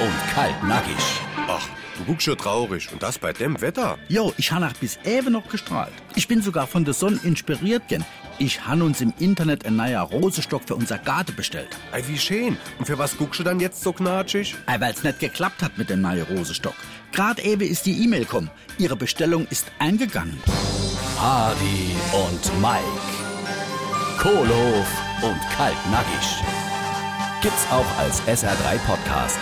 und Kaltnackig. Ach, du guckst schon traurig. Und das bei dem Wetter? Jo, ich han nach bis eben noch gestrahlt. Ich bin sogar von der Sonne inspiriert gen. Ich han uns im Internet ein neuer Rosestock für unser Garten bestellt. Ei, wie schön. Und für was guckst du dann jetzt so knatschig? Äh, weil's nicht geklappt hat mit dem neuen Rosestock. Grad eben ist die E-Mail gekommen. Ihre Bestellung ist eingegangen. Hardy und Mike, Kohlhof und Kaltnackig. Gibt's auch als SR3 Podcast